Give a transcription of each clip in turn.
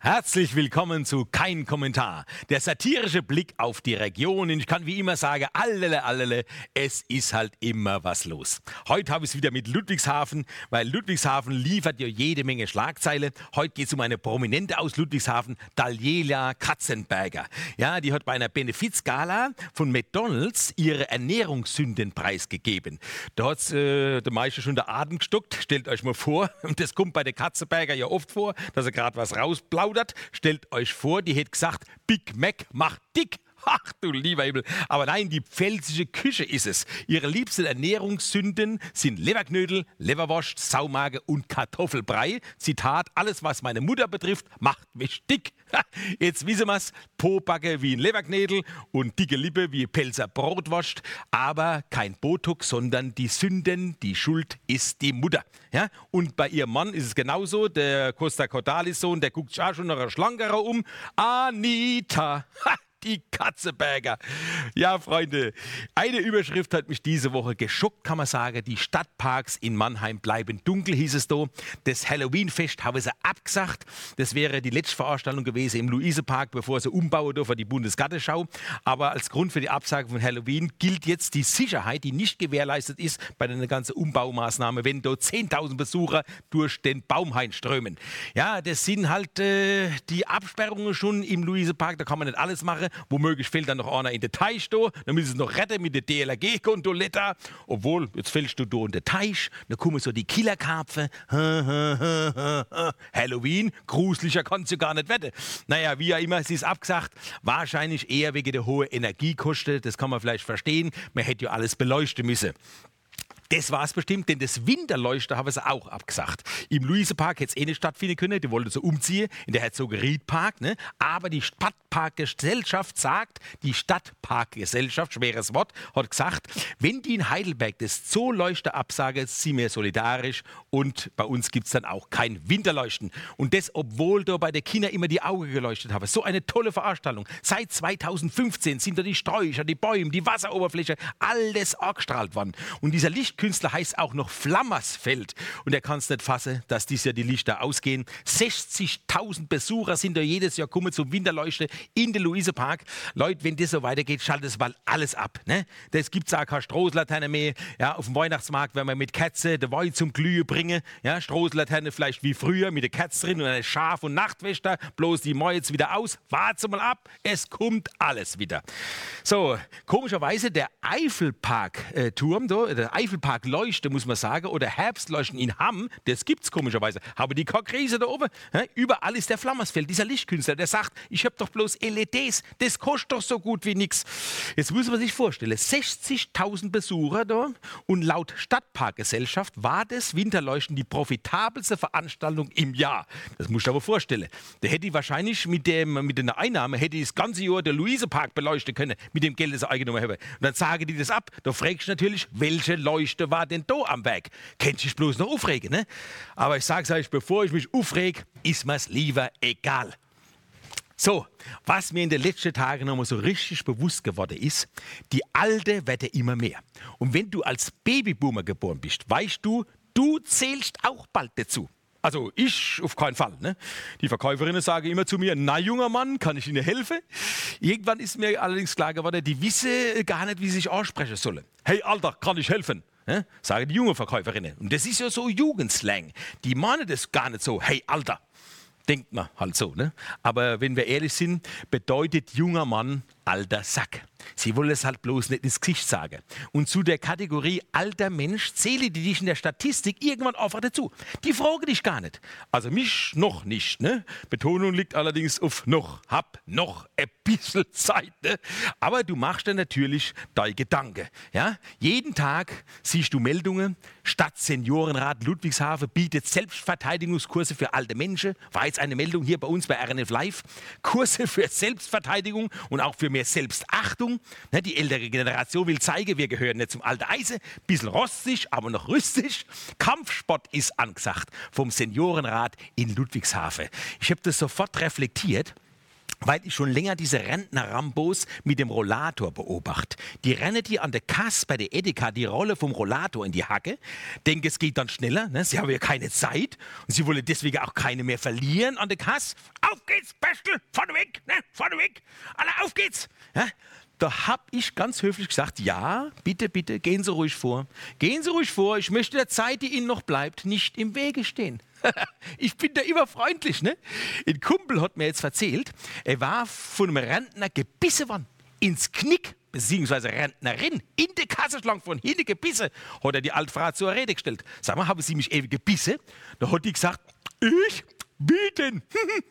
Herzlich willkommen zu Kein Kommentar. Der satirische Blick auf die Region. Und ich kann wie immer sagen, allele, allele, es ist halt immer was los. Heute habe ich es wieder mit Ludwigshafen, weil Ludwigshafen liefert ja jede Menge Schlagzeile. Heute geht es um eine Prominente aus Ludwigshafen, Daliela Katzenberger. Ja, die hat bei einer Benefizgala von McDonalds ihre Ernährungssünden preisgegeben. Da hat äh, der Meister schon der Atem gestockt. Stellt euch mal vor, und das kommt bei der Katzenberger ja oft vor, dass er gerade was rausblaut geplaudert. Stellt euch vor, die hätte gesagt, Big Mac macht dick. Ach du lieber Himmel. Aber nein, die pfälzische Küche ist es. Ihre liebsten Ernährungssünden sind Leberknödel, Leberwurst, Saumage und Kartoffelbrei. Zitat, alles was meine Mutter betrifft, macht mich dick. Jetzt wissen wir's, Pobacke wie ein Leberknödel und dicke Lippe wie Pelzer Brotwurst. Aber kein Botox, sondern die Sünden, die Schuld ist die Mutter. Ja? Und bei ihrem Mann ist es genauso. Der Costa Cordalis-Sohn, der guckt sich auch schon nach einer Schlangerer um. Anita. Ha! Die Katzeberger. Ja, Freunde, eine Überschrift hat mich diese Woche geschockt, kann man sagen. Die Stadtparks in Mannheim bleiben dunkel, hieß es da. Das Halloween-Fest haben sie abgesagt. Das wäre die letzte Veranstaltung gewesen im Luisepark, bevor sie umbauen für die Bundesgartenschau. Aber als Grund für die Absage von Halloween gilt jetzt die Sicherheit, die nicht gewährleistet ist bei der ganzen Umbaumaßnahme, wenn dort 10.000 Besucher durch den Baumhain strömen. Ja, das sind halt äh, die Absperrungen schon im Luisepark, da kann man nicht alles machen. Womöglich fällt dann noch einer in den Teich da. Dann müssen sie noch retten mit der DLRG-Gondoletta. Obwohl, jetzt fällst du da in den Teich. Dann kommen so die Killerkarpfen. Halloween, gruseliger kannst du gar nicht wetten. Naja, wie ja immer, sie ist abgesagt. Wahrscheinlich eher wegen der hohen Energiekosten. Das kann man vielleicht verstehen. Man hätte ja alles beleuchten müssen. Das war es bestimmt, denn das Winterleuchter haben sie auch abgesagt. Im Luisepark hätte es eh nicht stattfinden können, die wollten so umziehen in der Herzogeriedpark. Ne? Aber die Stadtparkgesellschaft sagt, die Stadtparkgesellschaft, schweres Wort, hat gesagt, wenn die in Heidelberg das Zooleuchter absagen, sind wir solidarisch und bei uns gibt es dann auch kein Winterleuchten. Und das, obwohl da bei der Kinder immer die Augen geleuchtet haben. So eine tolle Veranstaltung. Seit 2015 sind da die Sträucher, die Bäume, die Wasseroberfläche, alles angestrahlt worden. Und dieser Licht Künstler heißt auch noch Flammersfeld. Und er kann es nicht fassen, dass dies Jahr die Lichter ausgehen. 60.000 Besucher sind da jedes Jahr kommen zum Winterleuchte in den Luisepark. Leute, wenn das so weitergeht, schaltet es mal alles ab. Ne? Das gibt es auch keine Strohlaterne mehr. Ja, auf dem Weihnachtsmarkt, wenn man mit Katze den Wein zum Glühen bringen. Ja, Strohlaterne vielleicht wie früher mit der Katze drin und eine Schaf- und Nachtwächter. Bloß die Mäu jetzt wieder aus. Warte mal ab, es kommt alles wieder. So, komischerweise der Eifelpark-Turm, äh, der Eifelpark Park Leuchte, muss man sagen, oder Herbstleuchten in Hamm, das gibt es komischerweise. Aber die Krise da oben, he? überall ist der Flammersfeld, dieser Lichtkünstler, der sagt, ich habe doch bloß LEDs, das kostet doch so gut wie nichts. Jetzt muss man sich vorstellen, 60.000 Besucher da und laut Stadtparkgesellschaft war das Winterleuchten die profitabelste Veranstaltung im Jahr. Das muss ich aber vorstellen. Da hätte ich wahrscheinlich mit, dem, mit der Einnahme hätte ich das ganze Jahr der Luisepark beleuchten können, mit dem Geld, das ich eingenommen habe. Und dann sagen die das ab. Da fragst du natürlich, welche Leuchte Nächste war denn da am Weg? Kennt sich bloß noch aufregen, ne? Aber ich sag's euch, bevor ich mich aufreg, ist mir's lieber egal. So, was mir in den letzten Tagen nochmal so richtig bewusst geworden ist, die Alte werden immer mehr. Und wenn du als Babyboomer geboren bist, weißt du, du zählst auch bald dazu. Also ich auf keinen Fall. Ne? Die Verkäuferinnen sagen immer zu mir, na junger Mann, kann ich Ihnen helfen? Irgendwann ist mir allerdings klar geworden, die wissen gar nicht, wie sie sich aussprechen sollen. Hey Alter, kann ich helfen? Ne? Sagen die jungen Verkäuferinnen. Und das ist ja so Jugendslang. Die meinen das gar nicht so, hey Alter. Denkt man halt so. Ne? Aber wenn wir ehrlich sind, bedeutet junger Mann alter Sack. Sie wollen es halt bloß nicht ins Gesicht sagen. Und zu der Kategorie alter Mensch zähle die dich in der Statistik irgendwann einfach dazu. Die fragen dich gar nicht. Also mich noch nicht. Ne? Betonung liegt allerdings auf noch. Hab noch ein bisschen Zeit. Ne? Aber du machst dir natürlich deine Gedanken. Ja? Jeden Tag siehst du Meldungen. Stadt Seniorenrat Ludwigshafen bietet Selbstverteidigungskurse für alte Menschen. War jetzt eine Meldung hier bei uns bei RNF Live. Kurse für Selbstverteidigung und auch für mehr Selbstachtung. Ne, die ältere Generation will zeigen, wir gehören nicht zum alten Eisen. Bisschen rostig, aber noch rüstig. Kampfsport ist angesagt vom Seniorenrat in Ludwigshafen. Ich habe das sofort reflektiert weil ich schon länger diese Rentner-Rambos mit dem Rollator beobachte. Die rennen die an der Kasse bei der Edeka die Rolle vom Rollator in die Hacke, denken, es geht dann schneller, ne? sie haben ja keine Zeit und sie wollen deswegen auch keine mehr verlieren an der Kasse. Auf geht's, Bestel, vorne weg, ne? vorne weg, alle auf geht's. Ja? Da habe ich ganz höflich gesagt, ja, bitte, bitte, gehen Sie ruhig vor. Gehen Sie ruhig vor, ich möchte der Zeit, die Ihnen noch bleibt, nicht im Wege stehen. ich bin da immer freundlich, ne? Ein Kumpel hat mir jetzt erzählt, er war von einem Rentner gebissen worden. Ins Knick, beziehungsweise Rentnerin, in die Kassenschlange von hinten gebissen, hat er die alte Frau zur Rede gestellt. Sag mal, haben Sie mich ewig gebissen? Da hat die gesagt, ich? bieten,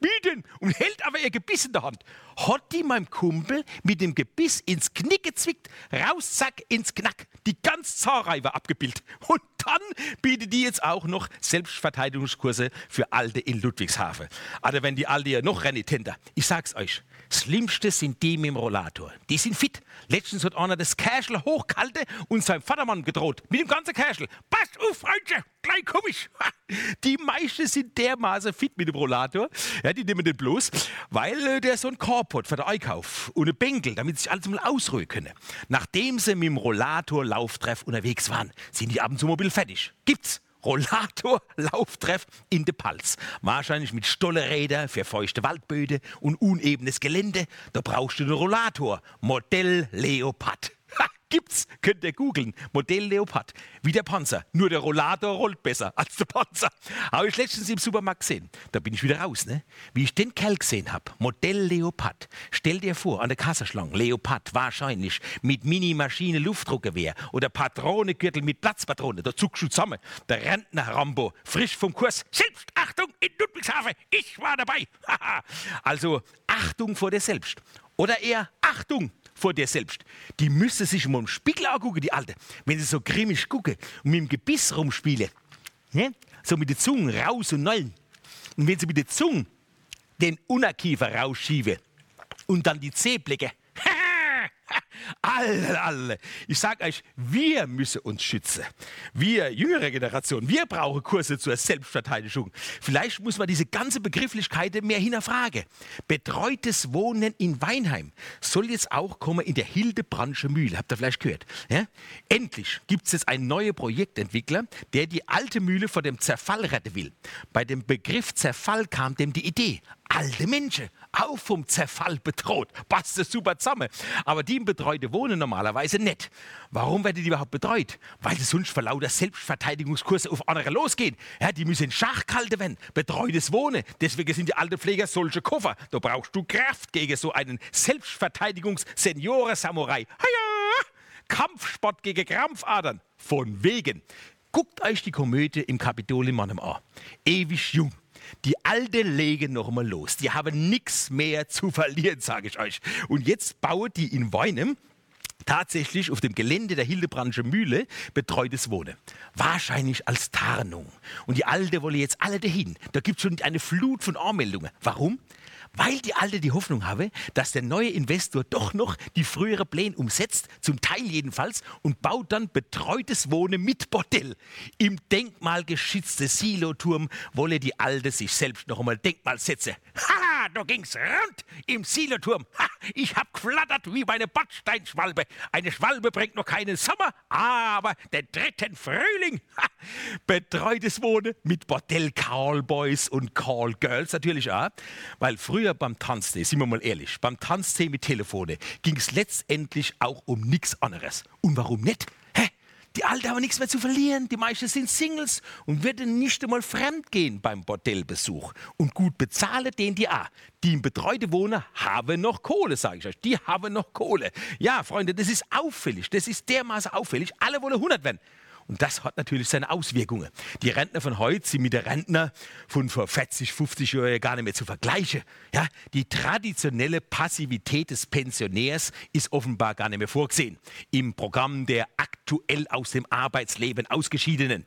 bieten und hält aber ihr Gebiss in der Hand. Hat die meinem Kumpel mit dem Gebiss ins Knick gezwickt, raus, zack, ins Knack. Die ganz Zahlreihe war abgebildet. Und dann bietet die jetzt auch noch Selbstverteidigungskurse für Alte in Ludwigshafen. Aber wenn die Alte ja noch renitenter. Ich sag's euch, Schlimmste sind die mit dem Rollator. Die sind fit. Letztens hat einer das Käschel hochgehalten und seinem Vatermann gedroht. Mit dem ganzen Käschel. Passt auf, Freundchen, gleich komm ich. Die meisten sind dermaßen fit mit dem Rollator. Ja, die nehmen den bloß, weil äh, der so ein Korb hat für den Einkauf und ein Bänkel, damit sie sich alles mal ausruhen können. Nachdem sie mit dem Rollator-Lauftreff unterwegs waren, sind die abends mobil fertig. Gibt's. Rollator Lauftreff in de Palz. Wahrscheinlich mit Stolleräder für feuchte Waldböden und unebenes Gelände. Da brauchst du einen Rollator. Modell Leopard. Gibt's, könnt ihr googeln. Modell Leopard. Wie der Panzer. Nur der Rollator rollt besser als der Panzer. Habe ich letztens im Supermarkt gesehen. Da bin ich wieder raus, ne? Wie ich den Kerl gesehen habe. Modell Leopard. Stell dir vor, an der Kasserschlange. Leopard, wahrscheinlich. Mit Mini-Maschine Luftdruckgewehr. Oder Patronengürtel mit Platzpatrone. Da zuckst du zusammen. Der Rentner Rambo. Frisch vom Kurs. Selbst Achtung in Ludwigshafen. Ich war dabei. also Achtung vor dir selbst. Oder eher Achtung vor dir selbst. Die müsste sich mal im Spiegel angucken, die Alte. Wenn sie so grimmig gucken und mit dem Gebiss rumspielen. Ne? So mit der Zunge raus und nollen. Und wenn sie mit der Zunge den Unterkiefer rausschieben und dann die Zehblecke alle, alle. Ich sage euch, wir müssen uns schützen. Wir, jüngere Generation, wir brauchen Kurse zur Selbstverteidigung. Vielleicht muss man diese ganze Begrifflichkeit mehr hinterfragen. Betreutes Wohnen in Weinheim soll jetzt auch kommen in der Hildebrandsche Mühle. Habt ihr vielleicht gehört? Ja? Endlich gibt es jetzt einen neuen Projektentwickler, der die alte Mühle vor dem Zerfall retten will. Bei dem Begriff Zerfall kam dem die Idee alte Menschen, auch vom Zerfall bedroht. Passt das super zusammen. Aber die im Betreute wohnen normalerweise nicht. Warum werden die überhaupt betreut? Weil sie sonst vor lauter Selbstverteidigungskurse auf andere losgehen. Ja, die müssen in Schach gehalten werden. Betreutes Wohnen. Deswegen sind die Altenpfleger solche Koffer. Da brauchst du Kraft gegen so einen Selbstverteidigungs-Senioren-Samurai. Kampfsport gegen Krampfadern. Von wegen. Guckt euch die Komödie im Kapitol in Mannem an. Ewig jung. Die Alten legen noch mal los. Die haben nichts mehr zu verlieren, sage ich euch. Und jetzt bauen die in Weinem tatsächlich auf dem Gelände der Hildebrandsche Mühle betreutes Wohnen. Wahrscheinlich als Tarnung. Und die Alte wolle jetzt alle dahin. Da gibt es schon eine Flut von Anmeldungen. Warum? Weil die Alte die Hoffnung habe, dass der neue Investor doch noch die frühere Pläne umsetzt, zum Teil jedenfalls, und baut dann betreutes Wohnen mit Bordell. Im denkmalgeschützten Siloturm wolle die Alte sich selbst noch einmal Denkmal setzen. Ha, da ging's rund im Siloturm. Ha, ich hab geflattert wie meine Bordsteinschwalbe. Eine Schwalbe bringt noch keinen Sommer, aber den dritten Frühling. Ha, betreutes Wohnen mit Bordell Callboys und Callgirls natürlich auch, weil früher beim Tanztee, sind wir mal ehrlich, beim Tanztee mit Telefone ging es letztendlich auch um nichts anderes. Und warum nicht? Die Alte haben nichts mehr zu verlieren. Die meisten sind Singles und würden nicht einmal fremd gehen beim Bordellbesuch. Und gut bezahlen den die auch. Die im betreute Wohnen haben noch Kohle, sage ich euch. Die haben noch Kohle. Ja, Freunde, das ist auffällig. Das ist dermaßen auffällig. Alle wollen 100 werden. Und das hat natürlich seine Auswirkungen. Die Rentner von heute sind mit den Rentner von vor 40, 50 Jahren gar nicht mehr zu vergleichen. Ja, die traditionelle Passivität des Pensionärs ist offenbar gar nicht mehr vorgesehen im Programm der aktuell aus dem Arbeitsleben Ausgeschiedenen.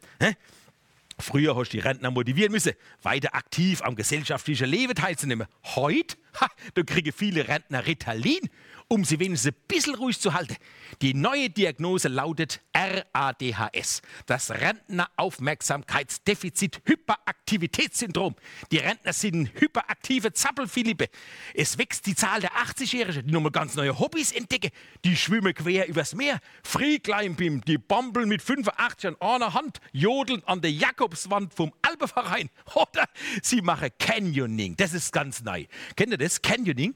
Früher hast du die Rentner motivieren müssen, weiter aktiv am gesellschaftlichen Leben teilzunehmen. Heute, ha, da kriegen viele Rentner Ritalin um sie wenigstens ein bisschen ruhig zu halten. Die neue Diagnose lautet RADHS, das Rentneraufmerksamkeitsdefizit-Hyperaktivitätssyndrom. Die Rentner sind hyperaktive Zappelphilippe. Es wächst die Zahl der 80-Jährigen, die nochmal ganz neue Hobbys entdecken. Die schwimmen quer übers Meer. Free Climbing, die Bombeln mit 85 an einer Hand, jodeln an der Jakobswand vom Alpenverein. Oder sie machen Canyoning. Das ist ganz neu. Kennt ihr das? Canyoning?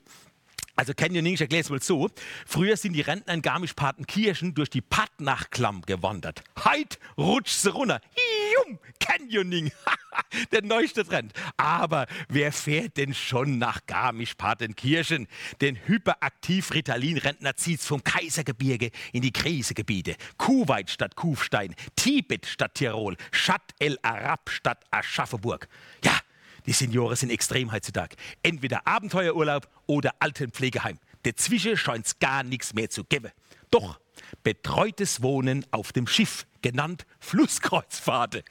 Also Canyoning, ich erkläre es mal so. Früher sind die Rentner in Garmisch-Partenkirchen durch die Pattnachklamm gewandert. Heit rutscht sie runter. Jum, Canyoning. Der neueste Trend. Aber wer fährt denn schon nach Garmisch-Partenkirchen? Den hyperaktiv Ritalin-Rentner zieht's vom Kaisergebirge in die Krisegebiete. Kuwait statt Kufstein, Tibet statt Tirol, Shat el Arab statt Aschaffenburg. Ja, die Senioren sind extrem heutzutage. Entweder Abenteuerurlaub oder Altenpflegeheim. Dazwischen scheint es gar nichts mehr zu geben. Doch betreutes Wohnen auf dem Schiff, genannt Flusskreuzfahrten.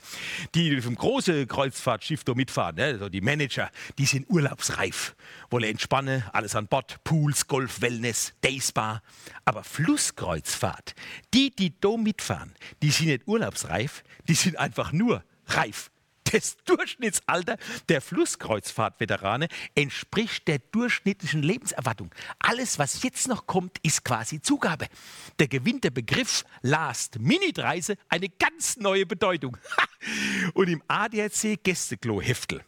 Die vom großen Kreuzfahrtschiff da mitfahren, also die Manager, die sind urlaubsreif. Wollen entspannen, alles an Bord, Pools, Golf, Wellness, Dayspa. Aber Flusskreuzfahrt, die, die da mitfahren, die sind nicht urlaubsreif, die sind einfach nur reif. Das Durchschnittsalter der Flusskreuzfahrtveterane entspricht der durchschnittlichen Lebenserwartung. Alles, was jetzt noch kommt, ist quasi Zugabe. Der gewinnt der Begriff Last-Minute-Reise eine ganz neue Bedeutung. Und im ADAC Gästeklo-Heftel,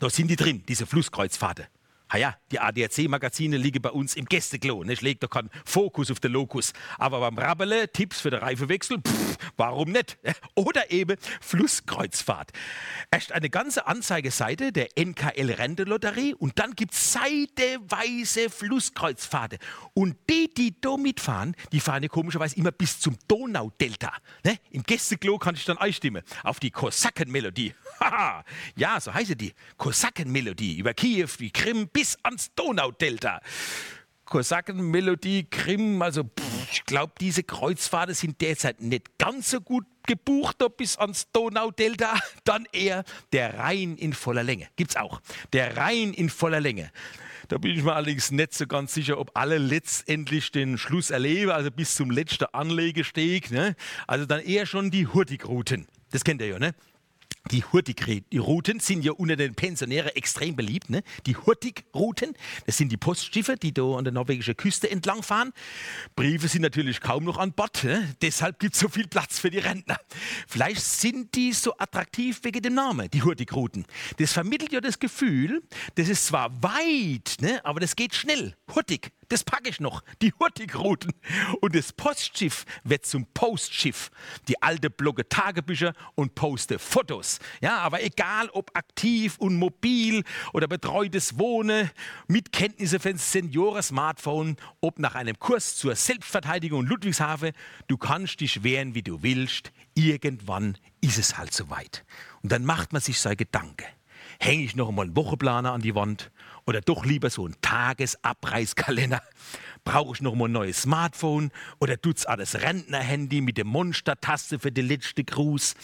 da sind die drin, diese Flusskreuzfahrten. Ah ja, die ADAC-Magazine liegen bei uns im Gästeklo. Ich lege doch keinen Fokus auf den Lokus. Aber beim Rabbele, Tipps für den Reifewechsel, pff, warum nicht? Oder eben Flusskreuzfahrt. Erst eine ganze Anzeigeseite der NKL Rentelotterie und dann gibt es seiteweise Flusskreuzfahrten. Und die, die da mitfahren, die fahren ja komischerweise immer bis zum Donaudelta. Ne? Im Gästeklo kann ich dann einstimmen. Auf die Kosakenmelodie. ja, so heißt die. Kosakenmelodie. Über Kiew, die Krim bis ans Donaudelta. Kosakenmelodie, Krim, also pff, ich glaube, diese Kreuzfahrten sind derzeit nicht ganz so gut gebucht bis ans Donaudelta. Dann eher der Rhein in voller Länge. Gibt's auch. Der Rhein in voller Länge. Da bin ich mir allerdings nicht so ganz sicher, ob alle letztendlich den Schluss erleben, also bis zum letzten Anlegesteg. Ne? Also dann eher schon die Hurtigrouten. Das kennt ihr ja, ne? Die Hurtigrouten sind ja unter den Pensionären extrem beliebt. Ne? Die Hurtigrouten, das sind die Postschiffe, die da an der norwegischen Küste entlang fahren. Briefe sind natürlich kaum noch an Bord. Ne? Deshalb gibt es so viel Platz für die Rentner. Vielleicht sind die so attraktiv wegen dem Namen, die Hurtigrouten. Das vermittelt ja das Gefühl, das ist zwar weit, ne? aber das geht schnell. Hurtig, das packe ich noch. Die Hurtigrouten. Und das Postschiff wird zum Postschiff. Die alte blogge Tagebücher und poste Fotos. Ja, aber egal ob aktiv und mobil oder betreutes Wohnen, mit Kenntnisse für ein Senioren-Smartphone, ob nach einem Kurs zur Selbstverteidigung in Ludwigshafen, du kannst dich wehren, wie du willst. Irgendwann ist es halt soweit. Und dann macht man sich seine Gedanken. Hänge ich noch einmal einen Wochenplaner an die Wand oder doch lieber so ein Tagesabreißkalender? Brauche ich noch mal ein neues Smartphone oder tut's alles Rentnerhandy mit der Monstertaste für den letzten Gruß?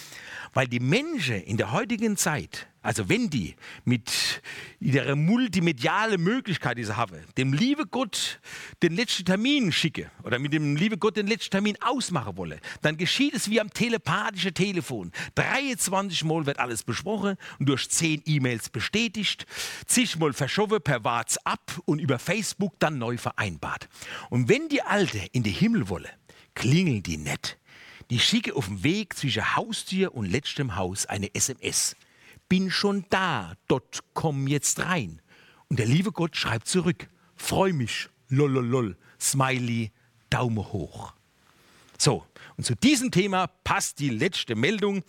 Weil die Menschen in der heutigen Zeit also wenn die mit ihrer multimedialen Möglichkeit, die sie haben, dem liebe Gott den letzten Termin schicke oder mit dem liebe Gott den letzten Termin ausmachen wolle, dann geschieht es wie am telepathischen Telefon. 23 Mal wird alles besprochen und durch 10 E-Mails bestätigt, zigmal verschoben per WhatsApp und über Facebook dann neu vereinbart. Und wenn die Alte in den Himmel wolle, klingeln die nett. Die schicke auf dem Weg zwischen Haustür und letztem Haus eine SMS bin schon da, dort komm jetzt rein. Und der liebe Gott schreibt zurück, freu mich, lololol, Smiley, Daumen hoch. So, und zu diesem Thema passt die letzte Meldung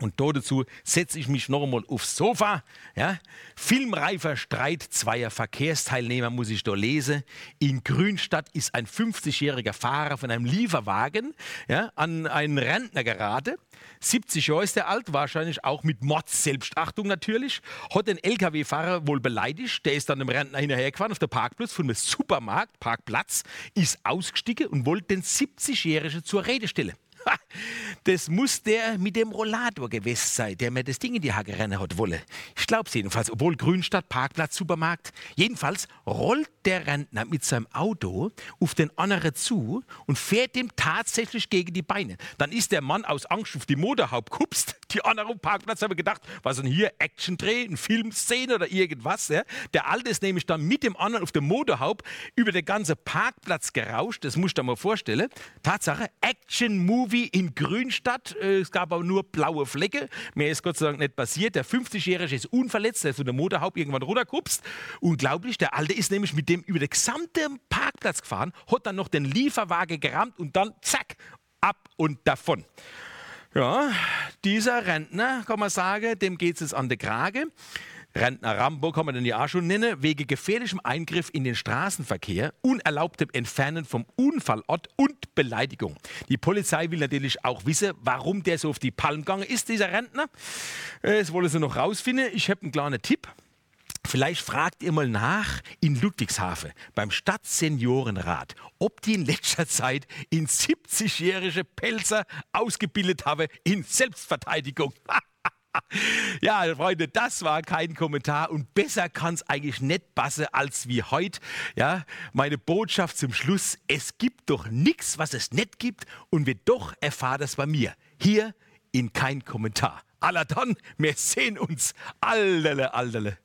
und dazu setze ich mich noch einmal aufs Sofa. Ja. Filmreifer Streit zweier Verkehrsteilnehmer muss ich da lesen. In Grünstadt ist ein 50-jähriger Fahrer von einem Lieferwagen ja, an einen Rentner geraten. 70 Jahre ist er alt, wahrscheinlich auch mit Mords-Selbstachtung natürlich. Hat den LKW-Fahrer wohl beleidigt. Der ist dann dem Rentner hinterhergefahren auf der Parkplatz von einem Supermarkt, Parkplatz, ist ausgestiegen und wollte den 70-Jährigen zur Rede stellen. Das muss der mit dem Rollator gewesen sein, der mir das Ding in die Hacke rennen hat wolle. Ich glaub's jedenfalls, obwohl Grünstadt, Parkplatz, Supermarkt. Jedenfalls rollt der Rentner mit seinem Auto auf den anderen zu und fährt ihm tatsächlich gegen die Beine. Dann ist der Mann aus Angst auf die Motorhaupt kupst. Die anderen Parkplatz haben gedacht, was denn hier, Action-Dreh, eine Filmszene oder irgendwas. Ja? Der Alte ist nämlich dann mit dem anderen auf dem Motorhaupt über den ganzen Parkplatz gerauscht. Das musst du dir mal vorstellen. Tatsache, Action-Movie in Grünstadt. Äh, es gab aber nur blaue Flecke. Mehr ist Gott sei Dank nicht passiert. Der 50-Jährige ist unverletzt, der ist von der Motorhaupt irgendwann runtergekupst. Unglaublich, der Alte ist nämlich mit dem über den gesamten Parkplatz gefahren, hat dann noch den Lieferwagen gerammt und dann zack, ab und davon. Ja, dieser Rentner, kann man sagen, dem geht es an der Krage. Rentner Rambo kann man den ja auch schon nennen, wegen gefährlichem Eingriff in den Straßenverkehr, unerlaubtem Entfernen vom Unfallort und Beleidigung. Die Polizei will natürlich auch wissen, warum der so auf die Palm gegangen ist, dieser Rentner. Äh, das wollen sie noch rausfinden. Ich habe einen kleinen Tipp. Vielleicht fragt ihr mal nach in Ludwigshafen beim Stadtseniorenrat, ob die in letzter Zeit in 70-jährige Pelzer ausgebildet haben in Selbstverteidigung. Ja, Freunde, das war kein Kommentar und besser kann es eigentlich nicht passen als wie heute. Ja, meine Botschaft zum Schluss: Es gibt doch nichts, was es nicht gibt und wir doch erfahren das bei mir. Hier in kein Kommentar. Aller dann, wir sehen uns. Allerle, allerle.